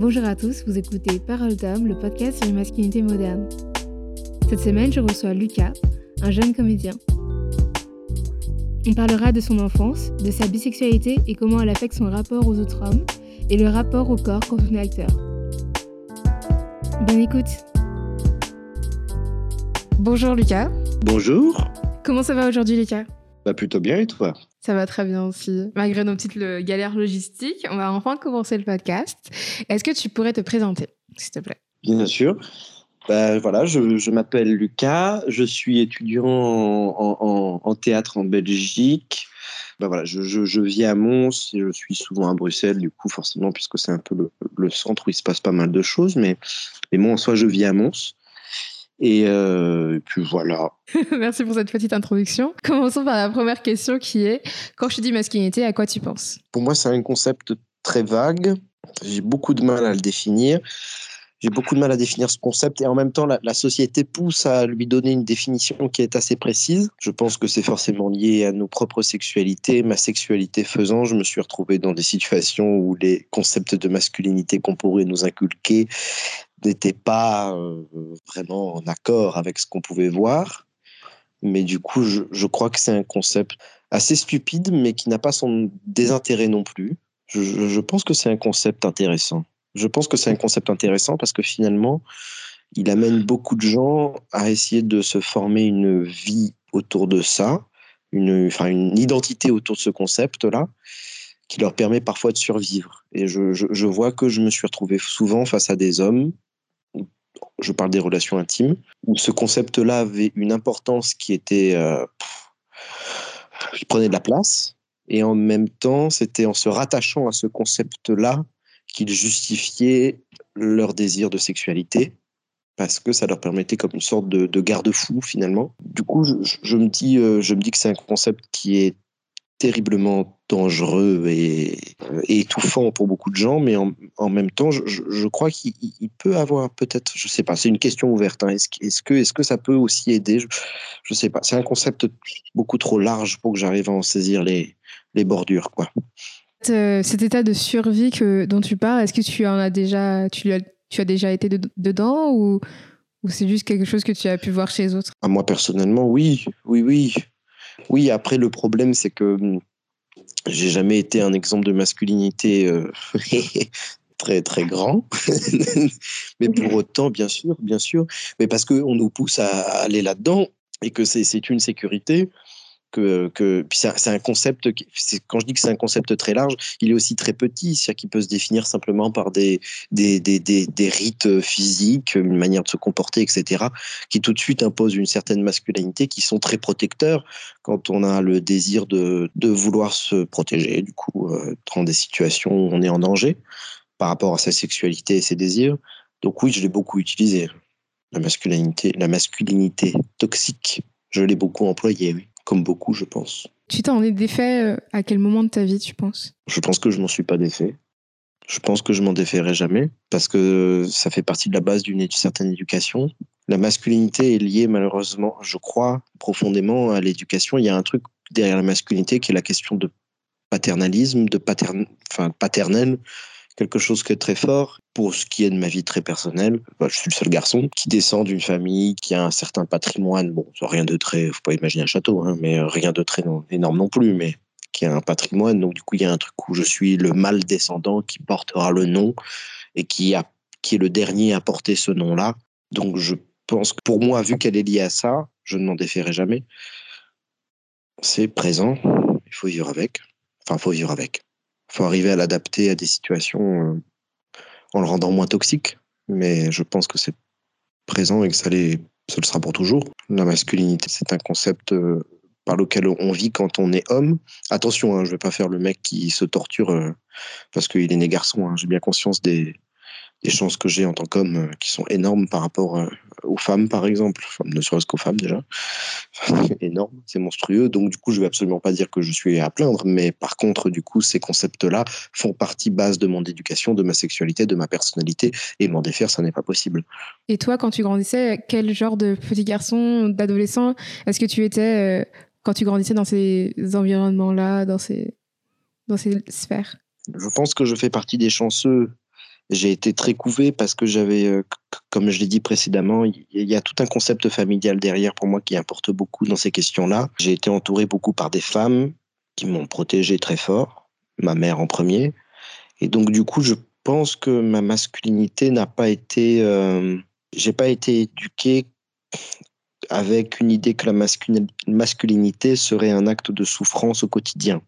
Bonjour à tous, vous écoutez Parole d'homme, le podcast sur les masculinités modernes. Cette semaine, je reçois Lucas, un jeune comédien. On parlera de son enfance, de sa bisexualité et comment elle affecte son rapport aux autres hommes et le rapport au corps quand on est acteur. Bonne écoute. Bonjour Lucas. Bonjour. Comment ça va aujourd'hui Lucas? Bah plutôt bien et toi? Ça va très bien aussi. Malgré nos petites galères logistiques, on va enfin commencer le podcast. Est-ce que tu pourrais te présenter, s'il te plaît? Bien sûr. Bah, voilà, je, m'appelle Lucas, je suis étudiant en, théâtre en Belgique. Bah, voilà, je, vis à Mons et je suis souvent à Bruxelles, du coup, forcément, puisque c'est un peu le, centre où il se passe pas mal de choses. Mais, mais moi, en soi, je vis à Mons. Et, euh, puis voilà. Merci pour cette petite introduction. Commençons par la première question qui est quand je te dis masculinité, à quoi tu penses? Pour moi, c'est un concept très vague. J'ai beaucoup de mal à le définir j'ai beaucoup de mal à définir ce concept et en même temps, la, société pousse à lui donner une définition qui est assez précise. Je pense que c'est forcément lié à nos propres sexualités. Ma sexualité faisant, je me suis retrouvé dans des situations où les concepts de masculinité qu'on pourrait nous inculquer n'étaient pas euh, vraiment en accord avec ce qu'on pouvait voir. Mais du coup, je, crois que c'est un concept assez stupide, mais qui n'a pas son désintérêt non plus. je pense que c'est un concept intéressant. Je pense que c'est un concept intéressant parce que finalement, il amène beaucoup de gens à essayer de se former une vie autour de ça, une, enfin, une identité autour de ce concept-là, qui leur permet parfois de survivre. Et je, je, vois que je me suis retrouvé souvent face à des hommes, je parle des relations intimes, où ce concept-là avait une importance qui était... Euh, qui prenait de la place, et en même temps, c'était en se rattachant à ce concept-là qu'ils justifiaient leur désir de sexualité parce que ça leur permettait comme une sorte de, garde-fou finalement. Du coup, je, me dis, euh, je me dis que c'est un concept qui est terriblement dangereux et, euh, étouffant pour beaucoup de gens, mais en, même temps, je, crois qu'il peut avoir peut-être, je sais pas, c'est une question ouverte. Hein. Est-ce que, est que ça peut aussi aider? Je, ne sais pas. C'est un concept beaucoup trop large pour que j'arrive à en saisir les, les bordures, quoi. Euh, cet état de survie que, dont tu parles, est-ce que tu en as déjà, tu, as, tu as déjà été dedans ou, c'est juste quelque chose que tu as pu voir chez les autres? Ah, Moi personnellement, oui, oui, oui, oui. Après, le problème, c'est que hum, j'ai jamais été un exemple de masculinité euh, très très grand, mais pour autant, bien sûr, bien sûr, mais parce qu'on nous pousse à aller là-dedans et que c'est une sécurité que, que c'est un concept quand je dis que c'est un concept très large il est aussi très petit. C'est-à-dire qu'il peut se définir simplement par des des, des, des, des, rites physiques une manière de se comporter etc qui tout de suite imposent une certaine masculinité qui sont très protecteurs quand on a le désir de, de vouloir se protéger. Du coup euh, dans des situations où on est en danger par rapport à sa sexualité et ses désirs. Donc oui je l'ai beaucoup utilisé. La masculinité la masculinité toxique je l'ai beaucoup employé oui comme beaucoup, je pense. Tu t'en es défait euh, à quel moment de ta vie, tu penses? Je pense que je m'en suis pas défait. Je pense que je m'en déferai jamais parce que ça fait partie de la base d'une certaine éducation. La masculinité est liée malheureusement, je crois, profondément à l'éducation. Il y a un truc derrière la masculinité qui est la question de paternalisme, de patern... enfin, paternel, quelque chose qui est très fort. Pour ce qui est de ma vie très personnelle, bah, je suis le seul garçon qui descend d'une famille qui a un certain patrimoine. Bon, rien de très, faut pas imaginer un château, hein, mais rien de très énorme non plus, mais qui a un patrimoine. Donc du coup, il y a un truc où je suis le mâle descendant qui portera le nom et qui est le dernier à porter ce nom-là. Donc je pense que pour moi, vu qu'elle est liée à ça, je ne m'en défierai jamais. C'est présent, il faut vivre avec. Enfin, il faut vivre avec faut arriver à l'adapter à des situations euh, en le rendant moins toxique. Mais je pense que c'est présent et que ça, le sera pour toujours. La masculinité, c'est un concept euh, par lequel on vit quand on est homme. Attention, hein, je ne vais pas faire le mec qui se torture euh, parce qu'il est né garçon. Hein. J'ai bien conscience des, chances que j'ai en tant qu'homme qui sont énormes par rapport euh, aux femmes, par exemple, ne serait-ce qu'aux femmes déjà. C'est énorme, c'est monstrueux. Donc, du coup, je vais absolument pas dire que je suis à plaindre, mais par contre, du coup, ces concepts-là font partie base de mon éducation, de ma sexualité, de ma personnalité, et m'en défaire, ça n'est pas possible. Et toi, quand tu grandissais, quel genre de petit garçon, d'adolescent, est-ce que tu étais euh, quand tu grandissais dans ces environnements-là, dans ces, dans ces sphères? Je pense que je fais partie des chanceux J'ai été très couvé parce que j'avais, euh, comme je l'ai dit précédemment, il y a tout un concept familial derrière pour moi qui importe beaucoup dans ces questions-là. J'ai été entouré beaucoup par des femmes qui m'ont protégé très fort, ma mère en premier. Et donc, du coup, je pense que ma masculinité n'a pas été. Euh, j'ai pas été éduqué avec une idée que la masculinité serait un acte de souffrance au quotidien.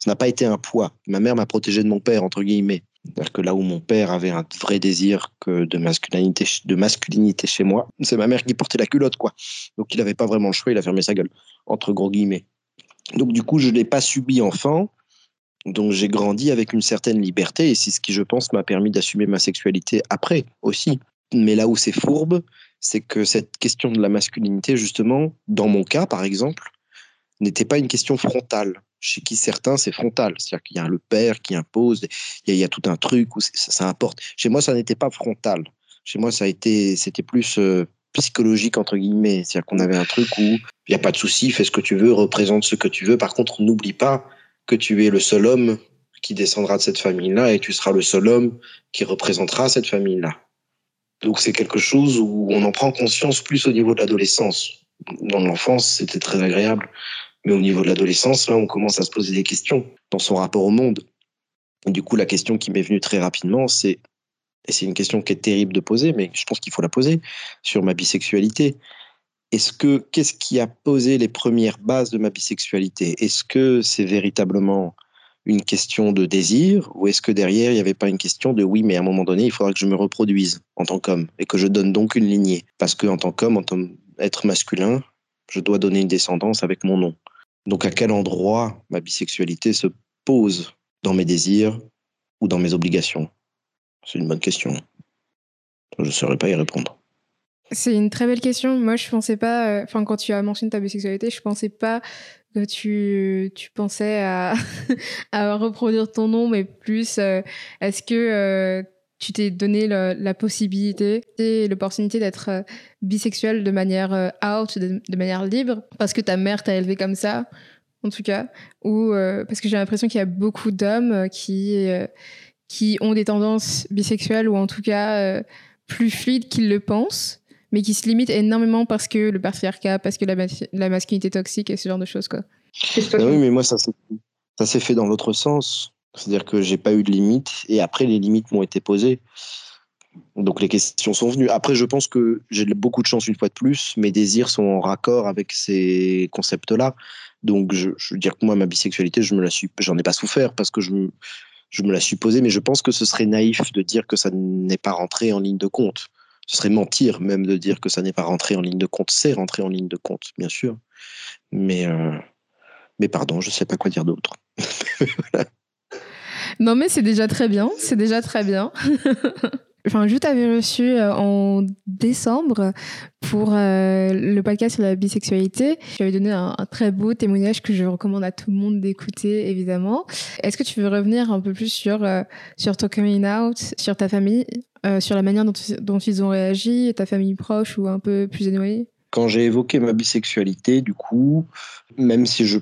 Ça n'a pas été un poids. Ma mère m'a protégé de mon père, entre guillemets. C'est-à-dire que là où mon père avait un vrai désir de masculinité, de masculinité chez moi, c'est ma mère qui portait la culotte, quoi. Donc il n'avait pas vraiment le choix, il a fermé sa gueule, entre gros guillemets. Donc du coup, je ne l'ai pas subi enfant, donc j'ai grandi avec une certaine liberté, et c'est ce qui, je pense, m'a permis d'assumer ma sexualité après aussi. Mais là où c'est fourbe, c'est que cette question de la masculinité, justement, dans mon cas, par exemple, n'était pas une question frontale chez qui certains, c'est frontal. C'est-à-dire qu'il y a le père qui impose, il y a, tout un truc où ça, importe. Chez moi, ça n'était pas frontal. Chez moi, ça a été, c'était plus euh, psychologique, entre guillemets. C'est-à-dire qu'on avait un truc où il n'y a pas de souci, fais ce que tu veux, représente ce que tu veux. Par contre, n'oublie pas que tu es le seul homme qui descendra de cette famille-là et tu seras le seul homme qui représentera cette famille-là. Donc c'est quelque chose où on en prend conscience plus au niveau de l'adolescence. Dans l'enfance, c'était très agréable mais au niveau de l'adolescence, là, on commence à se poser des questions dans son rapport au monde. du coup, la question qui m'est venue très rapidement, c'est, et c'est une question qui est terrible de poser, mais je pense qu'il faut la poser, sur ma bisexualité. Est-ce que, qu'est-ce qui a posé les premières bases de ma bisexualité? Est-ce que c'est véritablement une question de désir ou est-ce que derrière, il n'y avait pas une question de oui, mais à un moment donné, il faudra que je me reproduise en tant qu'homme et que je donne donc une lignée Parce qu'en tant qu'homme, en tant qu'être masculin, je dois donner une descendance avec mon nom. Donc à quel endroit ma bisexualité se pose dans mes désirs ou dans mes obligations? C'est une bonne question. Je ne saurais pas y répondre. C'est une très belle question. Moi, je pensais pas, euh, enfin, quand tu as mentionné ta bisexualité, je pensais pas que tu, tu pensais à, à reproduire ton nom, mais plus, euh, est-ce que euh, tu t'es donné la possibilité et l'opportunité d'être euh, bisexuel de manière euh, out, de, manière libre, parce que ta mère t'a élevé comme ça, en tout cas, ou euh, parce que j'ai l'impression qu'il y a beaucoup d'hommes qui, qui ont des tendances bisexuelles, ou en tout cas plus fluides qu'ils le pensent, mais qui se limitent énormément parce que le patriarcat, parce que la, la masculinité toxique et ce genre de choses. Quoi. Ah oui, mais moi, ça s'est fait dans l'autre sens. C'est-à-dire que j'ai pas eu de limites et après les limites m'ont été posées. Donc les questions sont venues. Après, je pense que j'ai beaucoup de chance une fois de plus. Mes désirs sont en raccord avec ces concepts-là. Donc je, veux dire que moi, ma bisexualité, je me la j'en ai pas souffert parce que je, je me la suis posée. Mais je pense que ce serait naïf de dire que ça n'est pas rentré en ligne de compte. Ce serait mentir même de dire que ça n'est pas rentré en ligne de compte. C'est rentré en ligne de compte, bien sûr. Mais, euh, mais pardon, je sais pas quoi dire d'autre. Non, mais c'est déjà très bien. C'est déjà très bien. Enfin, je t'avais reçu euh, en décembre pour euh, le podcast sur la bisexualité. Tu avais donné un, très beau témoignage que je recommande à tout le monde d'écouter, évidemment. Est-ce que tu veux revenir un peu plus sur, euh, sur ton coming out, sur ta famille, sur la manière dont, dont, ils ont réagi, ta famille proche ou un peu plus éloignée? Quand j'ai évoqué ma bisexualité, du coup, même si je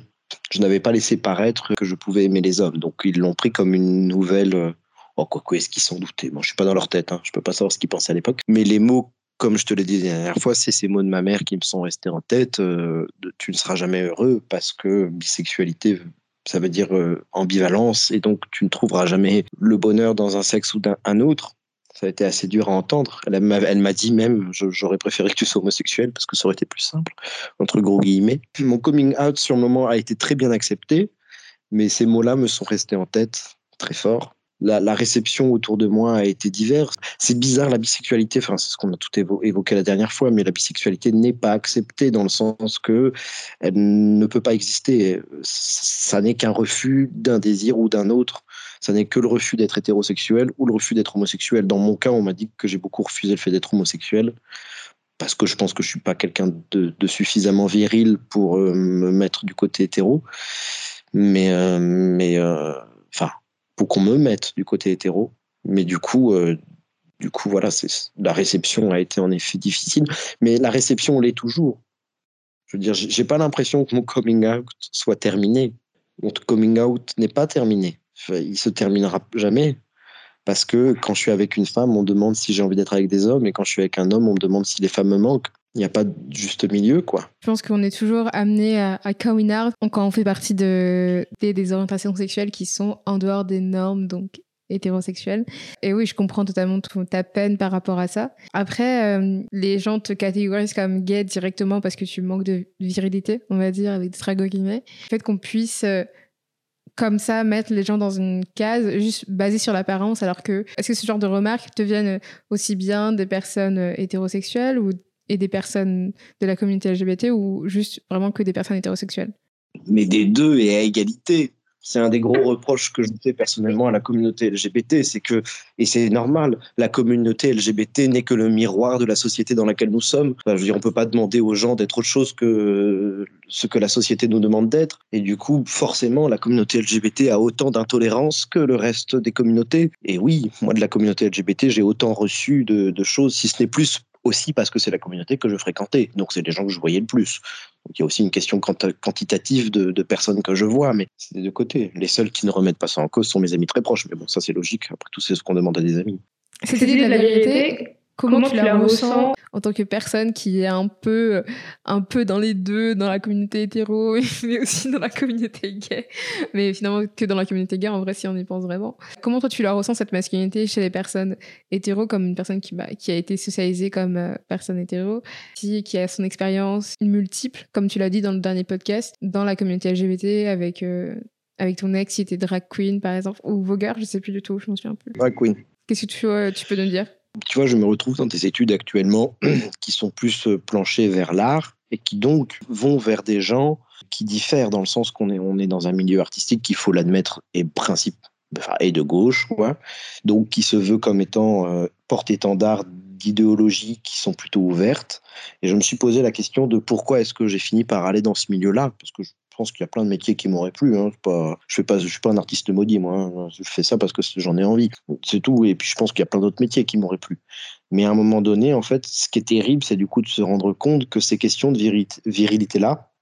je n'avais pas laissé paraître que je pouvais aimer les hommes. Donc ils l'ont pris comme une nouvelle. Euh, oh, quoi, quoi, est-ce qu'ils s'en doutaient? Bon, je suis pas dans leur tête, hein. je peux pas savoir ce qu'ils pensaient à l'époque. Mais les mots, comme je te l'ai dit la dernière fois, c'est ces mots de ma mère qui me sont restés en tête. Euh, tu ne seras jamais heureux parce que bisexualité, ça veut dire euh, ambivalence, et donc tu ne trouveras jamais le bonheur dans un sexe ou d'un un autre ça a été assez dur à entendre. Elle m'a dit même, j'aurais préféré que tu sois homosexuel parce que ça aurait été plus simple, entre gros guillemets. Mon coming out sur le moment a été très bien accepté, mais ces mots-là me sont restés en tête très fort. La, réception autour de moi a été diverse. C'est bizarre, la bisexualité, enfin, c'est ce qu'on a tout évoqué la dernière fois, mais la bisexualité n'est pas acceptée dans le sens que elle ne peut pas exister. Ça n'est qu'un refus d'un désir ou d'un autre ça n'est que le refus d'être hétérosexuel ou le refus d'être homosexuel. Dans mon cas, on m'a dit que j'ai beaucoup refusé le fait d'être homosexuel parce que je pense que je suis pas quelqu'un de, suffisamment viril pour euh, me mettre du côté hétéro. Mais, euh, mais euh, enfin, pour qu'on me mette du côté hétéro. Mais du coup, du coup, voilà, la réception a été en effet difficile. Mais la réception l'est toujours. Je veux dire, j'ai pas l'impression que mon coming out soit terminé. Mon coming out n'est pas terminé il se terminera jamais. Parce que quand je suis avec une femme, on demande si j'ai envie d'être avec des hommes, et quand je suis avec un homme, on me demande si les femmes me manquent. Il n'y a pas de juste milieu, quoi. Je pense qu'on est toujours amené à, à coming out quand on fait partie de, des, des orientations sexuelles qui sont en dehors des normes, donc hétérosexuelles. Et oui, je comprends totalement ta peine par rapport à ça. Après, euh, les gens te catégorisent comme gay directement parce que tu manques de virilité, on va dire, avec des tragots guillemets. Le fait qu'on puisse euh, comme ça mettre les gens dans une case juste basée sur l'apparence alors que est-ce que ce genre de remarques te viennent aussi bien des personnes euh, hétérosexuelles ou et des personnes de la communauté LGBT ou juste vraiment que des personnes hétérosexuelles? Mais des deux et à égalité c'est un des gros reproches que je fais personnellement à la communauté LGBT, c'est que, et c'est normal, la communauté LGBT n'est que le miroir de la société dans laquelle nous sommes. Enfin, je veux dire, on peut pas demander aux gens d'être autre chose que ce que la société nous demande d'être. Et du coup, forcément, la communauté LGBT a autant d'intolérance que le reste des communautés. Et oui, moi, de la communauté LGBT, j'ai autant reçu de, de choses, si ce n'est plus aussi parce que c'est la communauté que je fréquentais. Donc, c'est les gens que je voyais le plus. Donc, il y a aussi une question quantitative de, personnes que je vois, mais c'est des deux côtés. Les seuls qui ne remettent pas ça en cause sont mes amis très proches. Mais bon, ça, c'est logique. Après tout, c'est ce qu'on demande à des amis. C'est de la vérité Comment, tu, la ressens en tant que personne qui est un peu, un peu dans les deux, dans la communauté hétéro, mais aussi dans la communauté gay. Mais finalement, que dans la communauté gay, en vrai, si on y pense vraiment. Comment toi, tu la ressens, cette masculinité, chez les personnes hétéro, comme une personne qui, bah, qui a été socialisée comme euh, personne hétéro, qui, qui a son expérience multiple, comme tu l'as dit dans le dernier podcast, dans la communauté LGBT, avec, euh, avec ton ex qui était drag queen, par exemple, ou vogueur, je sais plus du tout, je m'en souviens plus. Drag queen. Qu'est-ce que tu, euh, tu peux nous dire? Tu vois, je me retrouve dans des études actuellement qui sont plus euh, planchées vers l'art et qui donc vont vers des gens qui diffèrent dans le sens qu'on est, on est dans un milieu artistique qu'il faut l'admettre et principe de gauche, quoi. donc qui se veut comme étant euh, porte-étendard d'idéologies qui sont plutôt ouvertes. Et je me suis posé la question de pourquoi est-ce que j'ai fini par aller dans ce milieu-là, parce que je je pense qu'il y a plein de métiers qui m'auraient plu. Hein. Je je suis pas un artiste maudit, moi. Hein. Je fais ça parce que j'en ai envie. C'est tout. Et puis je pense qu'il y a plein d'autres métiers qui m'auraient plu. Mais à un moment donné, en fait, ce qui est terrible, c'est du coup de se rendre compte que ces questions de virilité-là,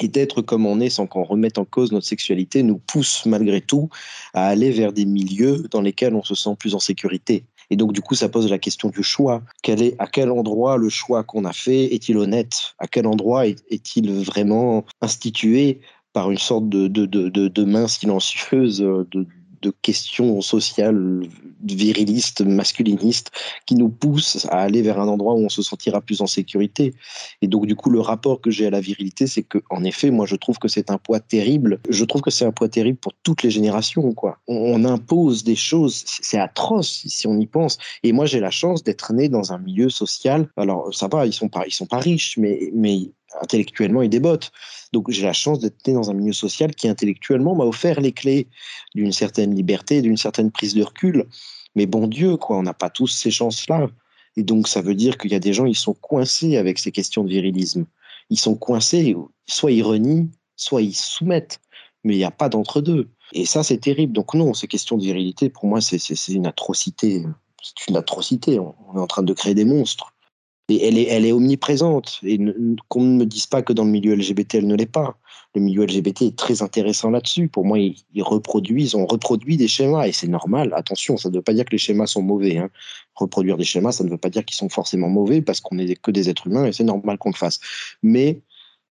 et d'être comme on est sans qu'on remette en cause notre sexualité, nous poussent malgré tout à aller vers des milieux dans lesquels on se sent plus en sécurité. Et donc, du coup, ça pose la question du choix. Quel est, à quel endroit le choix qu'on a fait est-il honnête? À quel endroit est-il vraiment institué par une sorte de, de, main silencieuse de, de questions sociales virilistes, masculinistes, qui nous poussent à aller vers un endroit où on se sentira plus en sécurité. Et donc, du coup, le rapport que j'ai à la virilité, c'est que, en effet, moi, je trouve que c'est un poids terrible. Je trouve que c'est un poids terrible pour toutes les générations, quoi. On, impose des choses, c'est atroce si on y pense. Et moi, j'ai la chance d'être né dans un milieu social. Alors, ça va, ils sont pas, ils sont pas riches, mais, mais intellectuellement, ils débotent. Donc j'ai la chance d'être né dans un milieu social qui intellectuellement m'a offert les clés d'une certaine liberté, d'une certaine prise de recul. Mais bon Dieu, quoi, on n'a pas tous ces chances-là. Et donc ça veut dire qu'il y a des gens, ils sont coincés avec ces questions de virilisme. Ils sont coincés, soit ils renient, soit ils soumettent. Mais il n'y a pas d'entre-deux. Et ça, c'est terrible. Donc non, ces questions de virilité, pour moi, c'est une atrocité. C'est une atrocité. On est en train de créer des monstres. Elle est, omniprésente. Et qu'on ne me dise pas que dans le milieu LGBT, elle ne l'est pas. Le milieu LGBT est très intéressant là-dessus. Pour moi, ils, reproduisent, on reproduit des schémas et c'est normal. Attention, ça ne veut pas dire que les schémas sont mauvais. Hein. Reproduire des schémas, ça ne veut pas dire qu'ils sont forcément mauvais parce qu'on n'est que des êtres humains et c'est normal qu'on le fasse. Mais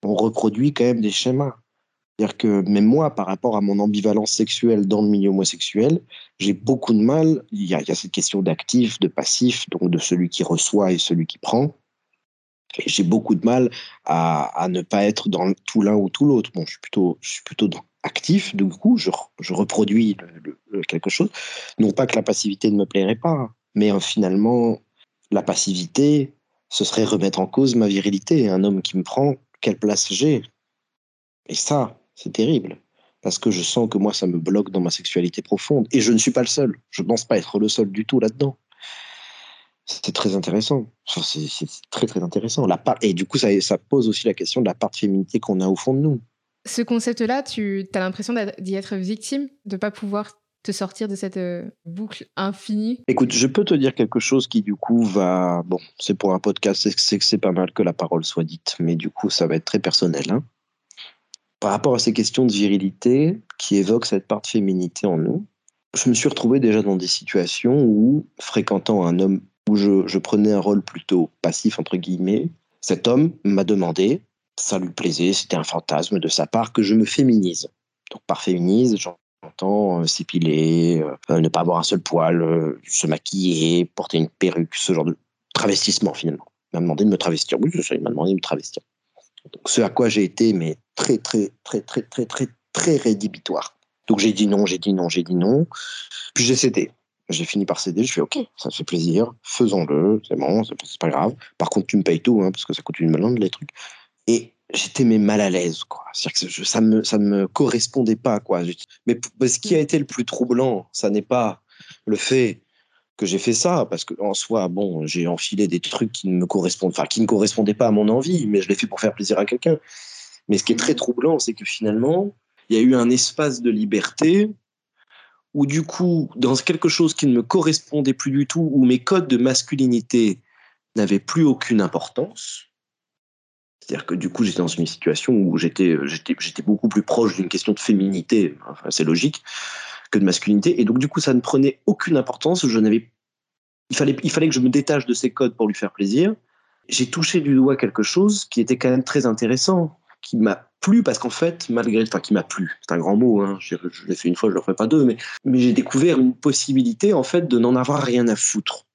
on reproduit quand même des schémas. C'est-à-dire que même moi, par rapport à mon ambivalence sexuelle dans le milieu homosexuel, j'ai beaucoup de mal. Il y, a, cette question d'actif, de passif, donc de celui qui reçoit et celui qui prend. Et j'ai beaucoup de mal à, ne pas être dans tout l'un ou tout l'autre. Bon, je suis plutôt, je suis plutôt actif, du coup, je, je reproduis quelque chose. Non pas que la passivité ne me plairait pas, mais euh, finalement, la passivité, ce serait remettre en cause ma virilité. Un homme qui me prend, quelle place j'ai? Et ça, c'est terrible. Parce que je sens que moi, ça me bloque dans ma sexualité profonde. Et je ne suis pas le seul. Je ne pense pas être le seul du tout là-dedans. C'est très intéressant. C'est très, très intéressant. La part... Et du coup, ça, ça pose aussi la question de la part de féminité qu'on a au fond de nous. Ce concept-là, tu as l'impression d'y être victime, de ne pas pouvoir te sortir de cette euh, boucle infinie? Écoute, je peux te dire quelque chose qui du coup va... Bon, c'est pour un podcast, c'est que c'est pas mal que la parole soit dite, mais du coup ça va être très personnel. Hein par rapport à ces questions de virilité qui évoquent cette part de féminité en nous, je me suis retrouvé déjà dans des situations où, fréquentant un homme où je, je prenais un rôle plutôt passif, entre guillemets, cet homme m'a demandé, ça lui plaisait, c'était un fantasme de sa part, que je me féminise. Donc par féminise, j'entends euh, s'épiler, euh, ne pas avoir un seul poil, euh, se maquiller, porter une perruque, ce genre de travestissement finalement. Il m'a demandé de me travestir. Oui, il m'a demandé de me travestir. Ce à quoi j'ai été, mais très, très, très, très, très, très, très rédhibitoire. Donc j'ai dit non, j'ai dit non, j'ai dit non. Puis j'ai cédé. J'ai fini par céder. Je fais OK, ça fait plaisir, faisons-le, c'est bon, c'est pas grave. Par contre, tu me payes tout, hein, parce que ça coûte une blinde les trucs. Et j'étais mais mal à l'aise, quoi. C'est-à-dire que ça me ça me correspondait pas, quoi. Mais ce qui a été le plus troublant, ça n'est pas le fait que j'ai fait ça, parce que en soi, bon, j'ai enfilé des trucs qui ne me correspondent, enfin, qui ne correspondaient pas à mon envie, mais je l'ai fait pour faire plaisir à quelqu'un. Mais ce qui est très troublant, c'est que finalement, il y a eu un espace de liberté où du coup, dans quelque chose qui ne me correspondait plus du tout, où mes codes de masculinité n'avaient plus aucune importance, c'est-à-dire que du coup, j'étais dans une situation où j'étais, j'étais, j'étais beaucoup plus proche d'une question de féminité, enfin, c'est logique, que de masculinité. Et donc, du coup, ça ne prenait aucune importance. Je n'avais, il fallait, il fallait que je me détache de ces codes pour lui faire plaisir. J'ai touché du doigt quelque chose qui était quand même très intéressant, qui m'a plu parce qu'en fait, malgré, enfin, qui m'a plu, c'est un grand mot, hein, je, l'ai fait une fois, je le ferai pas deux, mais, mais j'ai découvert une possibilité en fait de n'en avoir rien à foutre.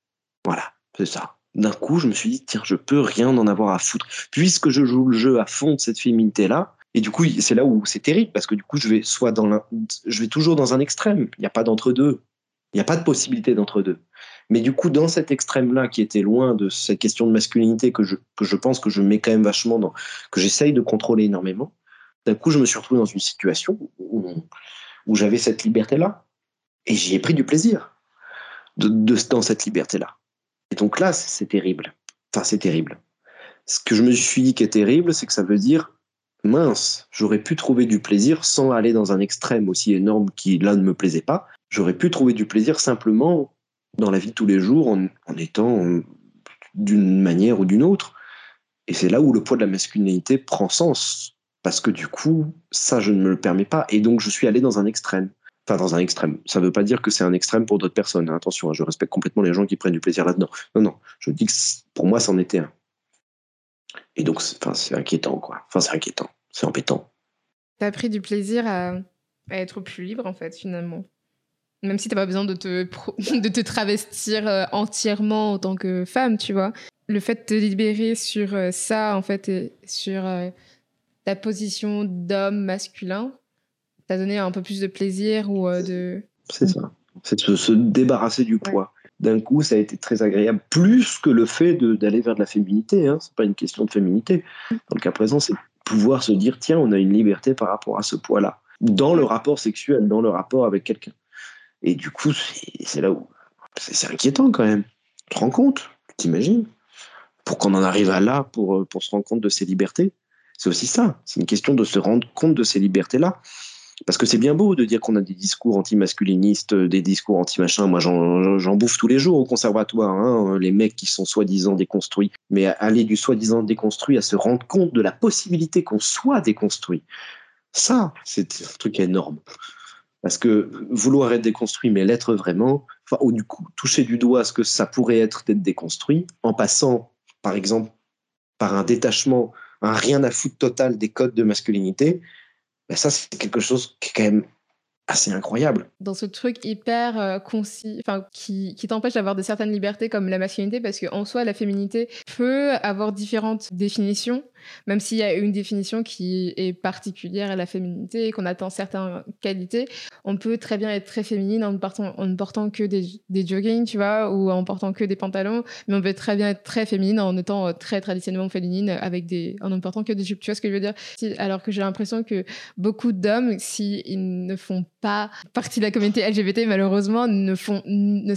Voilà, c'est ça. D'un coup, je me suis dit, tiens, je peux rien en avoir à foutre, puisque je joue le jeu à fond de cette féminité-là. Et du coup, c'est là où c'est terrible, parce que du coup, je vais soit dans je vais toujours dans un extrême. Il n'y a pas d'entre-deux. Il n'y a pas de possibilité d'entre-deux. Mais du coup, dans cet extrême-là, qui était loin de cette question de masculinité que je, que je pense que je mets quand même vachement dans, que j'essaye de contrôler énormément, d'un coup, je me suis retrouvé dans une situation où, où j'avais cette liberté-là. Et j'y ai pris du plaisir de, de, dans cette liberté-là. Et donc là, c'est terrible. Enfin, c'est terrible. Ce que je me suis dit qui est terrible, c'est que ça veut dire, mince, j'aurais pu trouver du plaisir sans aller dans un extrême aussi énorme qui, là, ne me plaisait pas. J'aurais pu trouver du plaisir simplement dans la vie de tous les jours en, étant d'une manière ou d'une autre. Et c'est là où le poids de la masculinité prend sens. Parce que du coup, ça, je ne me le permets pas. Et donc, je suis allé dans un extrême. Enfin, dans un extrême. Ça ne veut pas dire que c'est un extrême pour d'autres personnes. Hein. Attention, hein, je respecte complètement les gens qui prennent du plaisir là-dedans. Non, non. Je dis que pour moi, c'en était un. Et donc, c'est inquiétant, quoi. Enfin, c'est inquiétant. C'est embêtant. Tu as pris du plaisir à, à être plus libre, en fait, finalement. Même si tu n'as pas besoin de te, de te travestir euh, entièrement en tant que femme, tu vois. Le fait de te libérer sur euh, ça, en fait, et sur euh, ta position d'homme masculin, t'a donné un peu plus de plaisir ou de... C'est ça. C'est de se, débarrasser du poids. D'un coup, ça a été très agréable, plus que le fait d'aller vers de la féminité. Hein. C'est pas une question de féminité. Dans le cas présent, c'est pouvoir se dire tiens, on a une liberté par rapport à ce poids-là, dans le rapport sexuel, dans le rapport avec quelqu'un. Et du coup, c'est là où c'est inquiétant quand même. Tu te rends compte? T'imagines? Pour qu'on en arrive à là, pour, pour se rendre compte de ces libertés. C'est aussi ça. C'est une question de se rendre compte de ces libertés-là. Parce que c'est bien beau de dire qu'on a des discours anti-masculinistes, des discours anti-machin. Moi, j'en bouffe tous les jours au conservatoire, hein, les mecs qui sont soi-disant déconstruits. Mais aller du soi-disant déconstruit à se rendre compte de la possibilité qu'on soit déconstruit, ça, c'est un truc énorme. Parce que vouloir être déconstruit, mais l'être vraiment, enfin, ou du coup, toucher du doigt ce que ça pourrait être d'être déconstruit, en passant, par exemple, par un détachement, un rien à foutre total des codes de masculinité, ben ça, c'est quelque chose qui est quand même assez incroyable. Dans ce truc hyper euh, concis, enfin qui, qui t'empêche d'avoir de certaines libertés comme la masculinité, parce qu'en soi, la féminité peut avoir différentes définitions, même s'il y a une définition qui est particulière à la féminité et qu'on attend certaines qualités, on peut très bien être très féminine en ne portant, en ne portant que des, des joggings, tu vois, ou en portant que des pantalons, mais on peut très bien être très féminine en étant euh, très traditionnellement féminine avec des, en ne portant que des jupes. Tu vois ce que je veux dire? Alors que j'ai l'impression que beaucoup d'hommes, s'ils ne font pas partie de la communauté LGBT, malheureusement, ne font, ne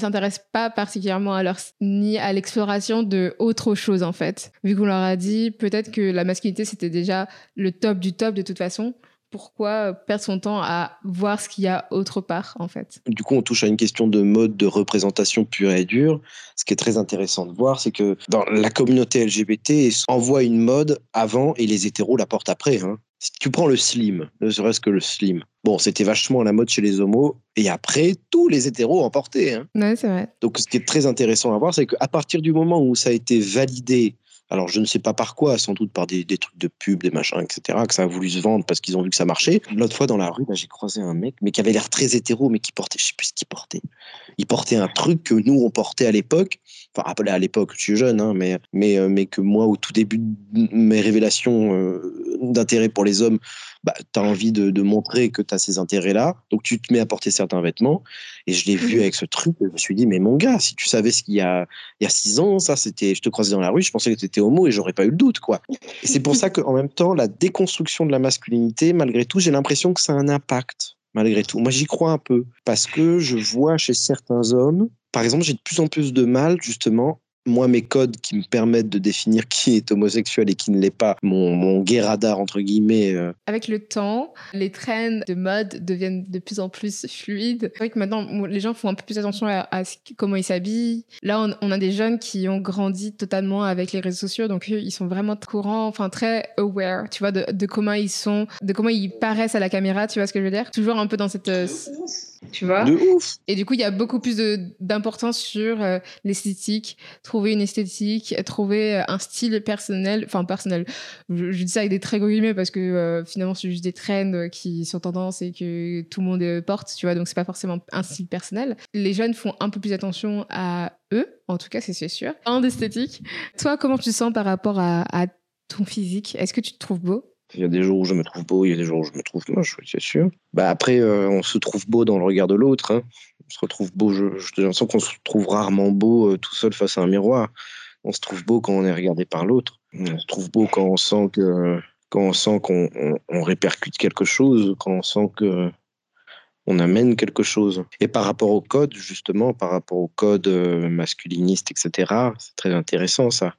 pas particulièrement à leur, ni à l'exploration de autre chose, en fait. Vu qu'on leur a dit, peut-être que la masculinité, c'était déjà le top du top de toute façon. Pourquoi perdre son temps à voir ce qu'il y a autre part, en fait? Du coup, on touche à une question de mode de représentation pure et dure. Ce qui est très intéressant de voir, c'est que dans la communauté LGBT, envoie une mode avant et les hétéros la portent après. Hein. Si tu prends le slim, ne serait-ce que le slim, Bon, c'était vachement à la mode chez les homos. Et après, tous les hétéros en portaient. Hein. Ouais, c'est vrai. Donc, ce qui est très intéressant à voir, c'est qu'à partir du moment où ça a été validé, alors je ne sais pas par quoi, sans doute par des, des trucs de pub, des machins, etc., que ça a voulu se vendre parce qu'ils ont vu que ça marchait. L'autre fois, dans la rue, bah, j'ai croisé un mec, mais qui avait l'air très hétéro, mais qui portait, je sais plus ce qu'il portait. Il portait un truc que nous, on portait à l'époque. Enfin, à l'époque, je suis jeune, hein, mais, mais, euh, mais que moi, au tout début de mes révélations euh, d'intérêt pour les hommes, bah, tu as envie de, de, montrer que tu as ces intérêts-là. Donc, tu te mets à porter certains vêtements. Et je l'ai vu avec ce truc. Je me suis dit, mais mon gars, si tu savais ce qu'il y a, il y a six ans, ça, c'était, je te croisais dans la rue, je pensais que tu homo et j'aurais pas eu le doute, quoi. Et c'est pour ça qu'en même temps, la déconstruction de la masculinité, malgré tout, j'ai l'impression que ça a un impact, malgré tout. Moi, j'y crois un peu. Parce que je vois chez certains hommes, par exemple, j'ai de plus en plus de mal, justement, moi, mes codes qui me permettent de définir qui est homosexuel et qui ne l'est pas, mon, mon gay radar, entre guillemets. Euh. Avec le temps, les trends de mode deviennent de plus en plus fluides. C'est vrai que maintenant, les gens font un peu plus attention à, comment ils s'habillent. Là, on, a des jeunes qui ont grandi totalement avec les réseaux sociaux, donc eux, ils sont vraiment courants, enfin très aware, tu vois, de, de, comment ils sont, de comment ils paraissent à la caméra, tu vois ce que je veux dire? Toujours un peu dans cette... Euh, tu vois De ouf Et du coup, il y a beaucoup plus d'importance sur euh, l'esthétique, trouver une esthétique, trouver euh, un style personnel, enfin personnel. Je, dis ça avec des très gros guillemets parce que euh, finalement, c'est juste des trends qui sont tendances et que tout le monde porte, tu vois, donc c'est pas forcément un style personnel. Les jeunes font un peu plus attention à eux, en tout cas, c'est sûr. En esthétique. Toi, comment tu te sens par rapport à, à ton physique? Est-ce que tu te trouves beau? Il y a des jours où je me trouve beau, il y a des jours où je me trouve moche, c'est sûr. Bah après, euh, on se trouve beau dans le regard de l'autre. Hein. On se retrouve beau, j'ai l'impression qu'on se trouve rarement beau euh, tout seul face à un miroir. On se trouve beau quand on est regardé par l'autre. On se trouve beau quand on sent que quand on sent qu'on on, répercute quelque chose, quand on sent que on amène quelque chose. Et par rapport au code, justement, par rapport au code euh, masculiniste, etc., c'est très intéressant ça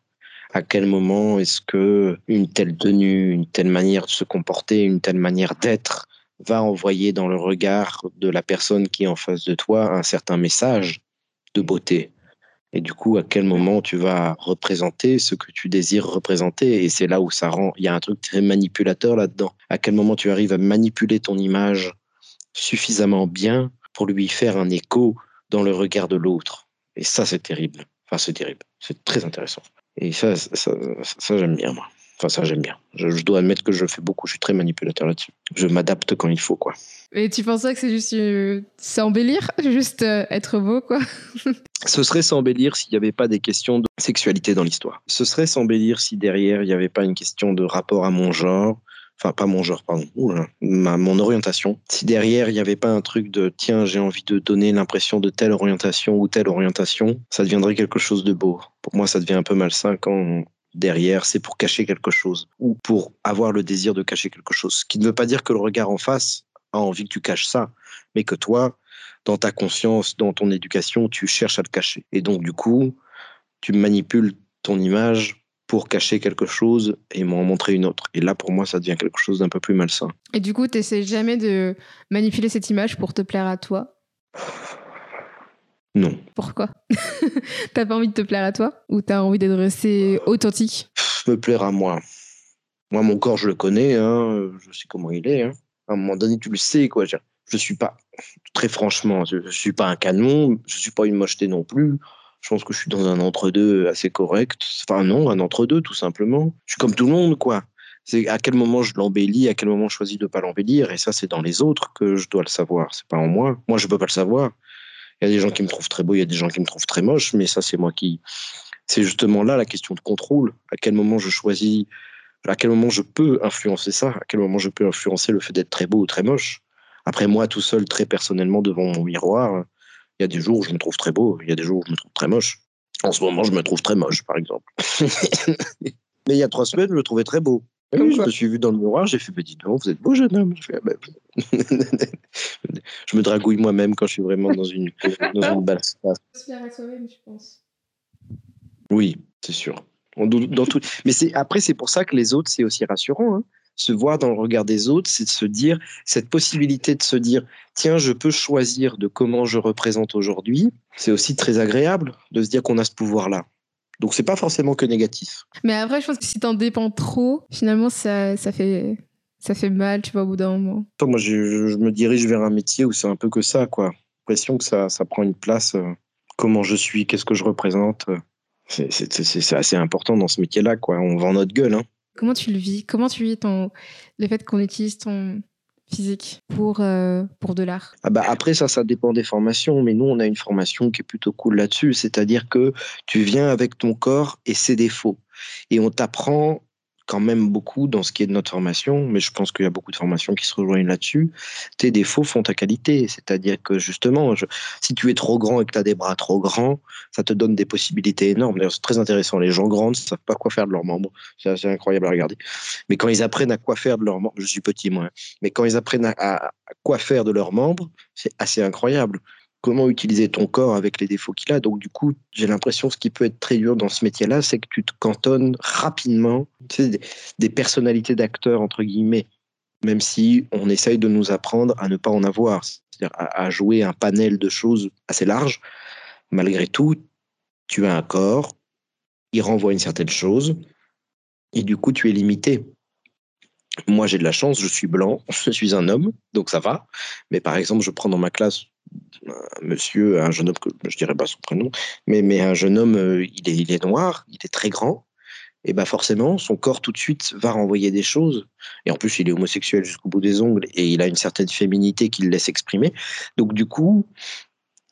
à quel moment est-ce que une telle tenue, une telle manière de se comporter, une telle manière d'être va envoyer dans le regard de la personne qui est en face de toi un certain message de beauté? Et du coup, à quel moment tu vas représenter ce que tu désires représenter? Et c'est là où ça rend. Il y a un truc très manipulateur là-dedans. À quel moment tu arrives à manipuler ton image suffisamment bien pour lui faire un écho dans le regard de l'autre? Et ça, c'est terrible. Enfin, c'est terrible. C'est très intéressant. Et ça, ça, ça, j'aime bien, moi. Enfin, ça, j'aime bien. Je, dois admettre que je fais beaucoup. Je suis très manipulateur là-dessus. Je m'adapte quand il faut, quoi. Et tu penses que c'est juste euh, s'embellir Juste euh, être beau, quoi? Ce serait s'embellir s'il n'y avait pas des questions de sexualité dans l'histoire. Ce serait s'embellir si derrière, il n'y avait pas une question de rapport à mon genre, enfin pas mon genre, pardon, ma, mon orientation. Si derrière il n'y avait pas un truc de tiens, j'ai envie de donner l'impression de telle orientation ou telle orientation, ça deviendrait quelque chose de beau. Pour moi, ça devient un peu malsain quand derrière c'est pour cacher quelque chose ou pour avoir le désir de cacher quelque chose. Ce qui ne veut pas dire que le regard en face a envie que tu caches ça, mais que toi, dans ta conscience, dans ton éducation, tu cherches à le cacher. Et donc du coup, tu manipules ton image pour cacher quelque chose et m'en montrer une autre. Et là, pour moi, ça devient quelque chose d'un peu plus malsain. Et du coup, tu essaies jamais de manipuler cette image pour te plaire à toi? Non. Pourquoi? T'as pas envie de te plaire à toi? Ou t'as envie d'être resté authentique? Me plaire à moi. Moi, mon corps, je le connais, hein, je sais comment il est. Hein. À un moment donné, tu le sais, quoi. Je, je suis pas, très franchement, je, je suis pas un canon, je suis pas une mocheté non plus. Je pense que je suis dans un entre-deux assez correct. Enfin, non, un entre-deux, tout simplement. Je suis comme tout le monde, quoi. C'est à quel moment je l'embellis, à quel moment je choisis de ne pas l'embellir. Et ça, c'est dans les autres que je dois le savoir. C'est pas en moi. Moi, je peux pas le savoir. Il y a des gens qui me trouvent très beau, il y a des gens qui me trouvent très moche, mais ça, c'est moi qui. C'est justement là la question de contrôle. À quel moment je choisis, à quel moment je peux influencer ça, à quel moment je peux influencer le fait d'être très beau ou très moche. Après, moi, tout seul, très personnellement, devant mon miroir, il y a des jours où je me trouve très beau, il y a des jours où je me trouve très moche. En ce moment, je me trouve très moche, par exemple. Mais il y a trois semaines, je me trouvais très beau. je me suis vu dans le miroir, j'ai fait, bah, dis donc, vous êtes beau, jeune homme. Je, ah, bah, je me dragouille moi-même quand je suis vraiment dans une, dans une belle soi-même, je pense. Oui, c'est sûr. Dans tout... Mais après, c'est pour ça que les autres, c'est aussi rassurant. Hein se voir dans le regard des autres, c'est de se dire, cette possibilité de se dire, tiens, je peux choisir de comment je représente aujourd'hui, c'est aussi très agréable de se dire qu'on a ce pouvoir-là. Donc c'est pas forcément que négatif. Mais après, je pense que si t'en dépends trop, finalement, ça, ça fait ça fait mal, tu vois, au bout d'un moment Moi, je, me dirige vers un métier où c'est un peu que ça, quoi. L'impression que ça, ça prend une place. Euh, comment je suis, qu'est-ce que je représente. Euh, c'est assez important dans ce métier-là, quoi. On vend notre gueule. Hein. Comment tu le vis? Comment tu vis ton... le fait qu'on utilise ton physique pour, euh, pour de l'art? Ah bah Après, ça, ça dépend des formations. Mais nous, on a une formation qui est plutôt cool là-dessus. C'est-à-dire que tu viens avec ton corps et ses défauts. Et on t'apprend quand même beaucoup dans ce qui est de notre formation, mais je pense qu'il y a beaucoup de formations qui se rejoignent là-dessus. Tes défauts font ta qualité. C'est-à-dire que justement, si tu es trop grand et que tu as des bras trop grands, ça te donne des possibilités énormes. D'ailleurs, c'est très intéressant. Les gens grands ne savent pas quoi faire de leurs membres. C'est assez incroyable à regarder. Mais quand ils apprennent à quoi faire de leurs membres, je suis petit moi, mais quand ils apprennent à quoi faire de leurs membres, c'est assez incroyable comment utiliser ton corps avec les défauts qu'il a. Donc, du coup, j'ai l'impression ce qui peut être très dur dans ce métier-là, c'est que tu te cantonnes rapidement tu des, personnalités d'acteurs, entre guillemets, même si on essaye de nous apprendre à ne pas en avoir, c'est-à-dire à, jouer un panel de choses assez large. Malgré tout, tu as un corps, il renvoie une certaine chose, et du coup, tu es limité. Moi, j'ai de la chance, je suis blanc, je suis un homme, donc ça va. Mais par exemple, je prends dans ma classe un monsieur, un jeune homme, que je dirais pas son prénom, mais, mais un jeune homme, euh, il, est, il est noir, il est très grand, et ben forcément, son corps tout de suite va renvoyer des choses. Et en plus, il est homosexuel jusqu'au bout des ongles et il a une certaine féminité qu'il laisse exprimer. Donc du coup,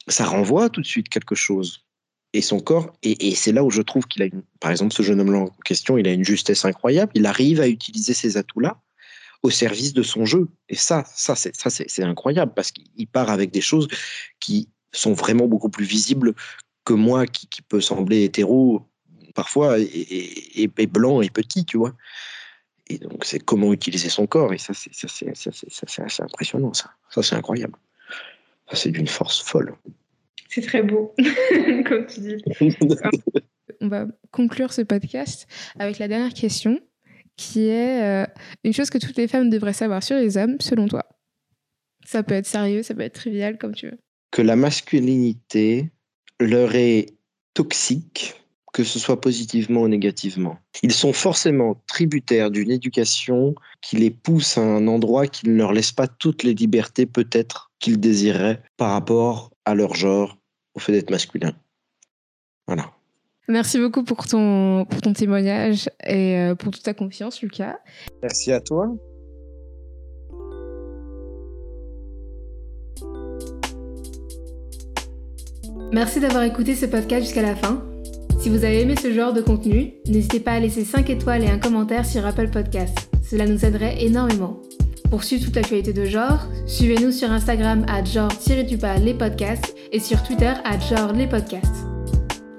ça renvoie tout de suite quelque chose. Et son corps, et, et c'est là où je trouve qu'il a, une, par exemple, ce jeune homme-là en question, il a une justesse incroyable. Il arrive à utiliser ces atouts-là au service de son jeu. Et ça, ça c'est ça c'est incroyable parce qu'il part avec des choses qui sont vraiment beaucoup plus visibles que moi, qui, qui peut sembler hétéro parfois et, blanc et petit, tu vois. Et donc c'est comment utiliser son corps et ça c'est assez impressionnant ça. Ça c'est incroyable. Ça c'est d'une force folle. C'est très beau, comme tu dis. On va conclure ce podcast avec la dernière question qui est euh, une chose que toutes les femmes devraient savoir sur les hommes, selon toi Ça peut être sérieux, ça peut être trivial, comme tu veux. Que la masculinité leur est toxique, que ce soit positivement ou négativement. Ils sont forcément tributaires d'une éducation qui les pousse à un endroit qui ne leur laisse pas toutes les libertés peut-être qu'ils désiraient par rapport à leur genre, au fait d'être masculin. Merci beaucoup pour ton, pour ton témoignage et euh, pour toute ta confiance, Lucas. Merci à toi. Merci d'avoir écouté ce podcast jusqu'à la fin. Si vous avez aimé ce genre de contenu, n'hésitez pas à laisser 5 étoiles et un commentaire sur Apple Podcast. Cela nous aiderait énormément. Pour suivre toute l'actualité de genre, suivez-nous sur Instagram à genre-les podcasts et sur Twitter à genre les podcasts.